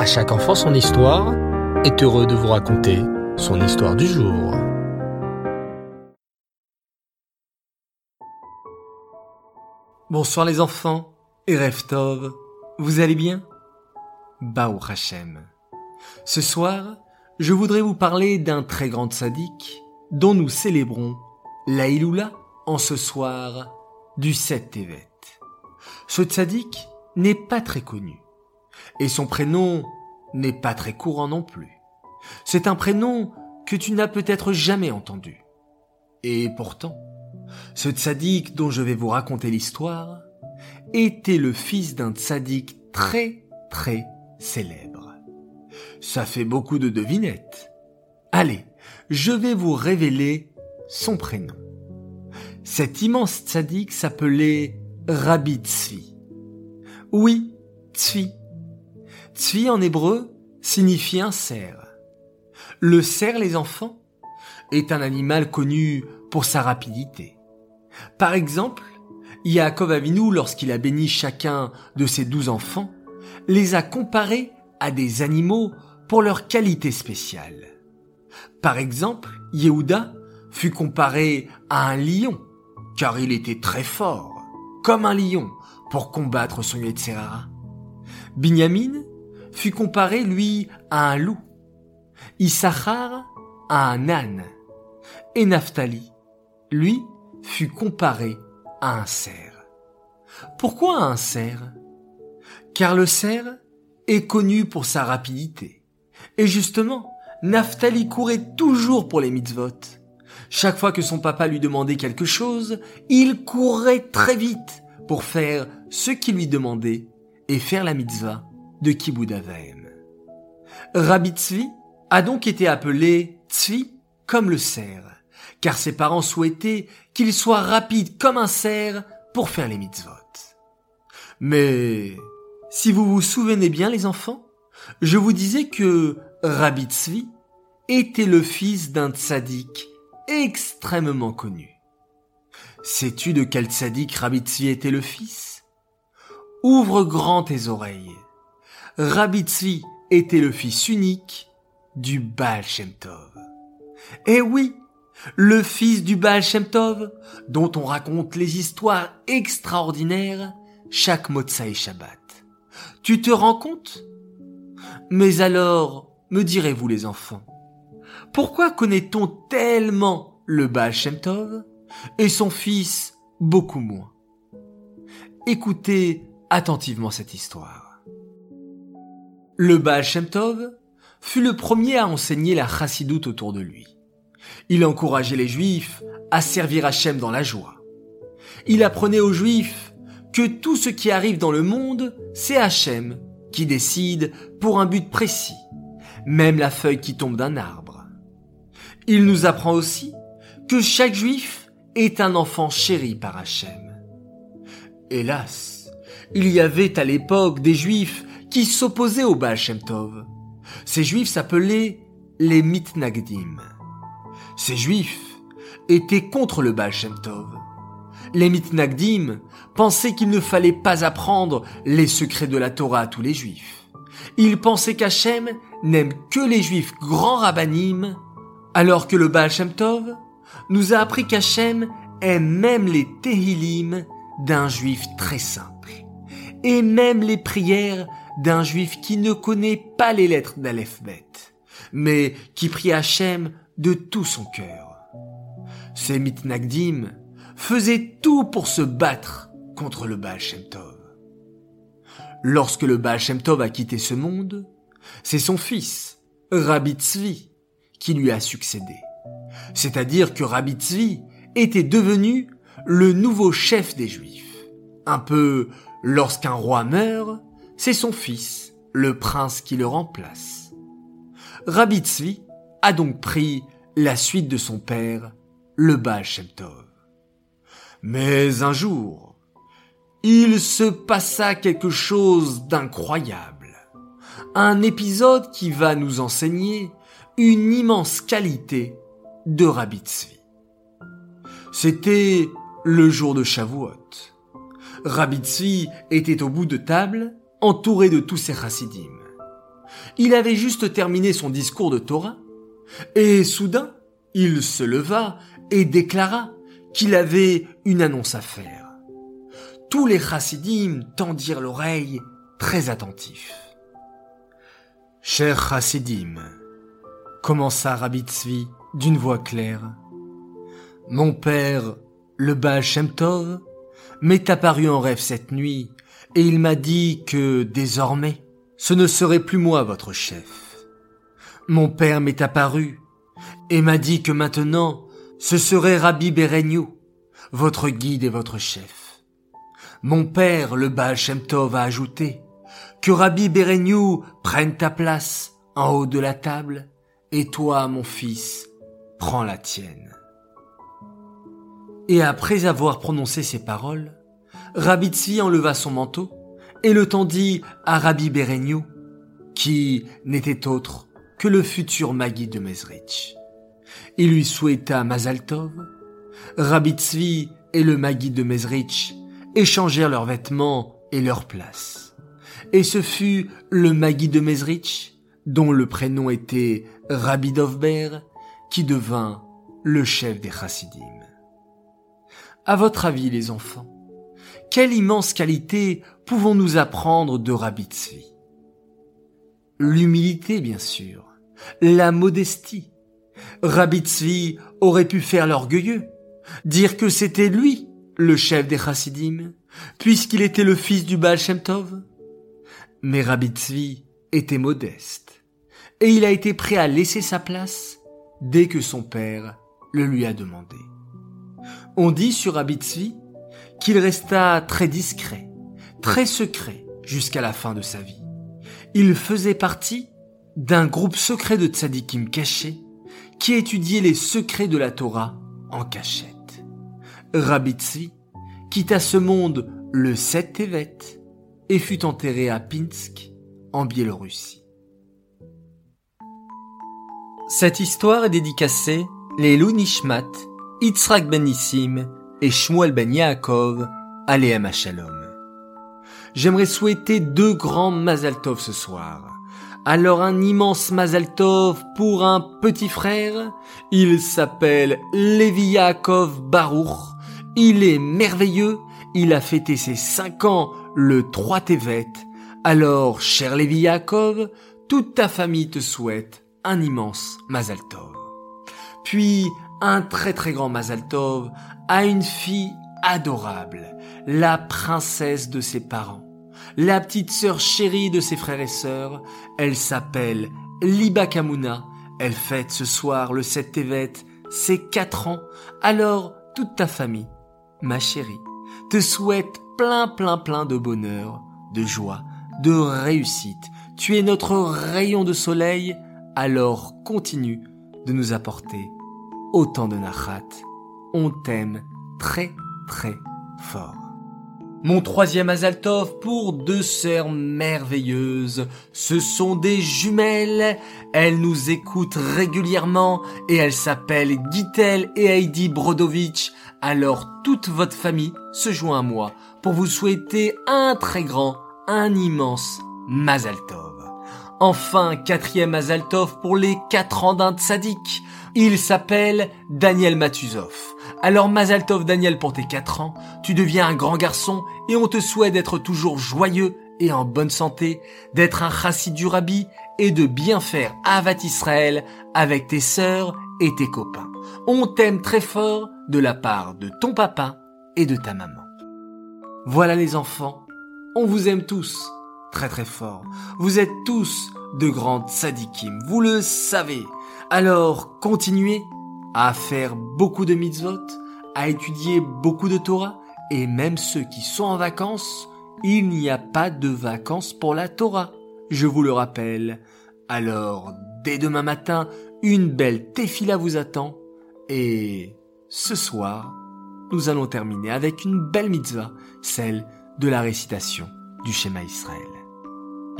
À chaque enfant son histoire est heureux de vous raconter son histoire du jour. Bonsoir les enfants et Reftov, vous allez bien? Bao Hachem. Ce soir, je voudrais vous parler d'un très grand sadique dont nous célébrons la en ce soir du 7 Tevet. Ce tzaddik n'est pas très connu. Et son prénom n'est pas très courant non plus. C'est un prénom que tu n'as peut-être jamais entendu. Et pourtant, ce tzaddik dont je vais vous raconter l'histoire était le fils d'un tzaddik très très célèbre. Ça fait beaucoup de devinettes. Allez, je vais vous révéler son prénom. Cet immense tzaddik s'appelait Rabbi Tzvi. Oui, Tzvi. Tzvi en hébreu signifie un cerf. Le cerf, les enfants, est un animal connu pour sa rapidité. Par exemple, Yaakov Avinu, lorsqu'il a béni chacun de ses douze enfants, les a comparés à des animaux pour leur qualité spéciale. Par exemple, Yehuda fut comparé à un lion, car il était très fort, comme un lion, pour combattre son Yetzerara. Binyamin fut comparé, lui, à un loup. Issachar à un âne. Et Naphtali, lui, fut comparé à un cerf. Pourquoi un cerf? Car le cerf est connu pour sa rapidité. Et justement, Naphtali courait toujours pour les mitzvot. Chaque fois que son papa lui demandait quelque chose, il courait très vite pour faire ce qu'il lui demandait et faire la mitzvah de Kibbud Rabbi Tzvi a donc été appelé Tzvi comme le cerf, car ses parents souhaitaient qu'il soit rapide comme un cerf pour faire les mitzvot. Mais si vous vous souvenez bien les enfants, je vous disais que Rabbi Tzvi était le fils d'un tzaddik extrêmement connu. Sais-tu de quel tzaddik Rabbi Tzvi était le fils? Ouvre grand tes oreilles. Rabbi était le fils unique du Baal. Eh oui, le fils du Baal Shem Tov, dont on raconte les histoires extraordinaires chaque Motsai Shabbat. Tu te rends compte? Mais alors, me direz-vous les enfants, pourquoi connaît-on tellement le Baal et son fils beaucoup moins? Écoutez attentivement cette histoire. Le Baal Shem Tov fut le premier à enseigner la chassidoute autour de lui. Il encourageait les juifs à servir Hachem dans la joie. Il apprenait aux juifs que tout ce qui arrive dans le monde, c'est Hachem qui décide pour un but précis, même la feuille qui tombe d'un arbre. Il nous apprend aussi que chaque juif est un enfant chéri par Hachem. Hélas, il y avait à l'époque des juifs qui s'opposaient au Baal Shem Tov. Ces juifs s'appelaient les Mitnagdim. Ces juifs étaient contre le Baal Shem Tov. Les Mitnagdim pensaient qu'il ne fallait pas apprendre les secrets de la Torah à tous les juifs. Ils pensaient qu'Hachem n'aime que les juifs grands rabbinim, alors que le Baal Shem Tov nous a appris qu'Hachem aime même les Tehillim d'un juif très simple, et même les prières d'un juif qui ne connaît pas les lettres d'Aleph-Bet, mais qui prie Hachem de tout son cœur. Ces mitnagdim faisaient tout pour se battre contre le Baal Tov. Lorsque le Baal Tov a quitté ce monde, c'est son fils, Rabbi Tzvi, qui lui a succédé. C'est-à-dire que Rabbi Tzvi était devenu le nouveau chef des Juifs. Un peu lorsqu'un roi meurt, c'est son fils, le prince qui le remplace. Rabbi Tzvi a donc pris la suite de son père, le Baal. Mais un jour, il se passa quelque chose d'incroyable. Un épisode qui va nous enseigner une immense qualité de Rabbi C'était le jour de Shavuot. Rabbi était au bout de table, entouré de tous ses chassidim. Il avait juste terminé son discours de Torah. Et soudain, il se leva et déclara qu'il avait une annonce à faire. Tous les chassidim tendirent l'oreille très attentifs. Cher chassidim, commença Rabbi Tzvi d'une voix claire, mon père, le Baal Shem Tov, m'est apparu en rêve cette nuit et il m'a dit que désormais, ce ne serait plus moi votre chef. Mon père m'est apparu et m'a dit que maintenant, ce serait Rabbi Beregnou, votre guide et votre chef. Mon père, le Baal Shem Tov, a ajouté que Rabbi Beregnou prenne ta place en haut de la table et toi, mon fils, prends la tienne. Et après avoir prononcé ces paroles, Rabbi enleva son manteau et le tendit à Rabbi Beregnou, qui n'était autre que le futur Magui de Mezrich. Il lui souhaita Mazaltov. Rabbi Tzvi et le Magui de Mezrich échangèrent leurs vêtements et leurs places. Et ce fut le Magui de Mezrich, dont le prénom était Rabbi Dovber, qui devint le chef des chassidim. À votre avis, les enfants, quelle immense qualité pouvons-nous apprendre de Rabbi Tzvi L'humilité, bien sûr, la modestie. Rabbi Tzvi aurait pu faire l'orgueilleux, dire que c'était lui le chef des chassidim, puisqu'il était le fils du Baal Shem. Mais Rabbi Tzvi était modeste, et il a été prêt à laisser sa place dès que son père le lui a demandé. On dit sur Rabbi Tzvi qu'il resta très discret, très secret jusqu'à la fin de sa vie. Il faisait partie d'un groupe secret de tzadikim cachés qui étudiait les secrets de la Torah en cachette. Rabbi Tzvi quitta ce monde le 7 Tevet et fut enterré à Pinsk, en Biélorussie. Cette histoire est dédicacée les Nishmat, Yitzhak ben Nissim et Shmuel ben Yaakov, Aleem Shalom. J'aimerais souhaiter deux grands Mazal Tov ce soir. Alors un immense Mazal Tov pour un petit frère. Il s'appelle Levi Yaakov Baruch. Il est merveilleux. Il a fêté ses cinq ans le 3 Tevet. Alors, cher Levi Yaakov, toute ta famille te souhaite un immense Mazal Tov. Puis, un très très grand Mazal Tov a une fille adorable, la princesse de ses parents, la petite sœur chérie de ses frères et sœurs. Elle s'appelle Liba Kamuna. Elle fête ce soir le 7 Tevet ses quatre ans. Alors, toute ta famille, ma chérie, te souhaite plein plein plein de bonheur, de joie, de réussite. Tu es notre rayon de soleil, alors continue de nous apporter autant de nachat on t'aime très très fort. Mon troisième Azaltov pour deux sœurs merveilleuses. Ce sont des jumelles. Elles nous écoutent régulièrement et elles s'appellent Gitel et Heidi Brodovitch. Alors toute votre famille se joint à moi pour vous souhaiter un très grand, un immense Mazaltov. Enfin, quatrième Mazaltov pour les quatre ans d'un tzaddik. Il s'appelle Daniel Matuzov. Alors Mazaltov Daniel pour tes 4 ans, tu deviens un grand garçon et on te souhaite d'être toujours joyeux et en bonne santé, d'être un chassid du rabbi et de bien faire Avat Israël avec tes sœurs et tes copains. On t'aime très fort de la part de ton papa et de ta maman. Voilà les enfants, on vous aime tous très très fort. Vous êtes tous de grandes sadikim, vous le savez. Alors continuez à faire beaucoup de mitzvot, à étudier beaucoup de Torah, et même ceux qui sont en vacances, il n'y a pas de vacances pour la Torah, je vous le rappelle. Alors, dès demain matin, une belle tefila vous attend, et ce soir, nous allons terminer avec une belle mitzvah, celle de la récitation du schéma Israël.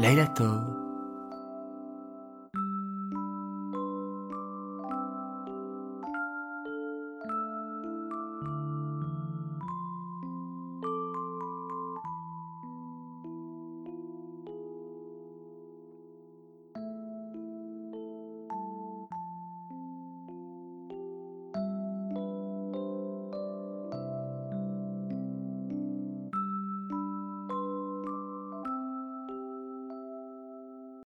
Laila.